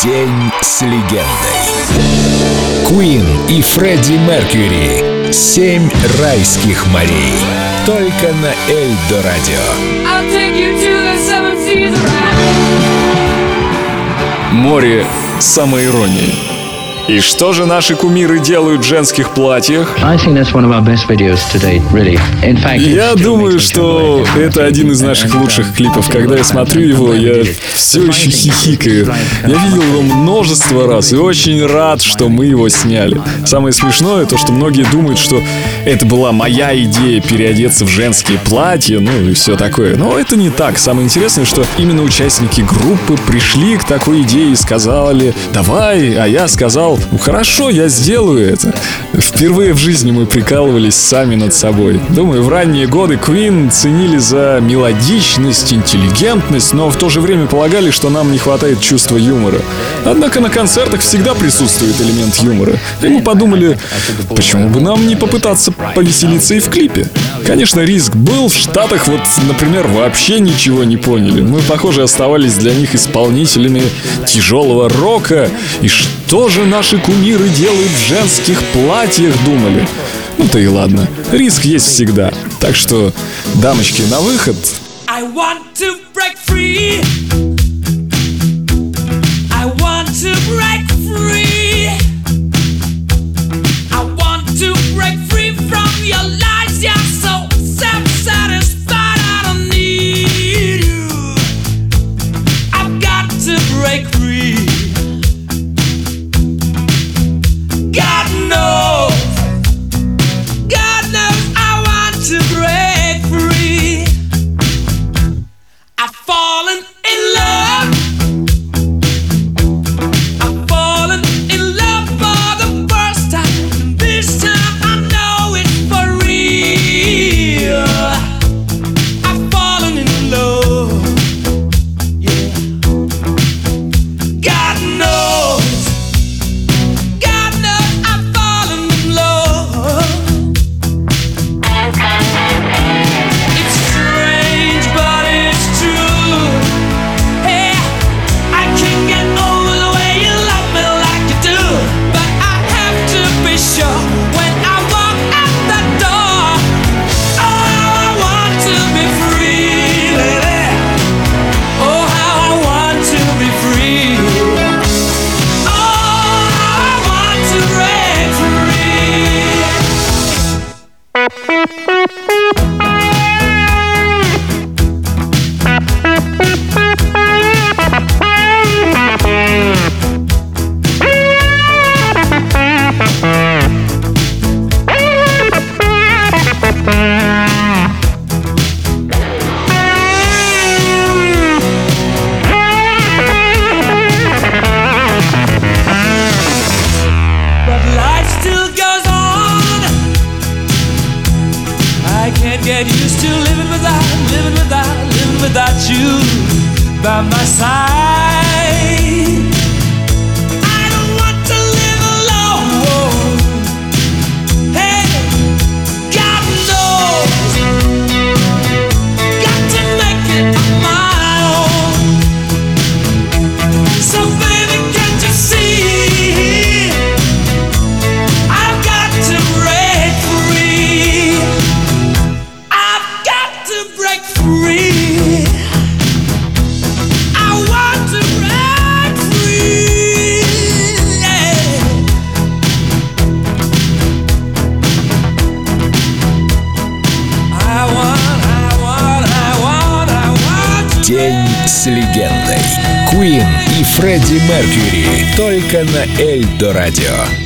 День с легендой. Queen и Фредди Меркьюри. Семь райских морей. Только на Эльдо Радио. Море самоиронии. И что же наши кумиры делают в женских платьях? Я думаю, что это один из наших лучших клипов. Когда я смотрю его, я все еще хихикаю. Я видел его множество раз и очень рад, что мы его сняли. Самое смешное то, что многие думают, что это была моя идея переодеться в женские платья, ну и все такое. Но это не так. Самое интересное, что именно участники группы пришли к такой идее и сказали, давай, а я сказал, ну хорошо, я сделаю это. Впервые в жизни мы прикалывались сами над собой. Думаю, в ранние годы Queen ценили за мелодичность, интеллигентность, но в то же время полагали, что нам не хватает чувства юмора. Однако на концертах всегда присутствует элемент юмора. И мы подумали, почему бы нам не попытаться повеселиться и в клипе? Конечно, риск был. В Штатах вот, например, вообще ничего не поняли. Мы, похоже, оставались для них исполнителями тяжелого рока. И что же наши кумиры делают в женских платьях, думали? Ну то и ладно. Риск есть всегда. Так что, дамочки, на выход. I want to break free. Can't get used to living without, living without, living without you by my side. С легендой. Queen и Фредди Меркьюри. Только на Эльдо Радио.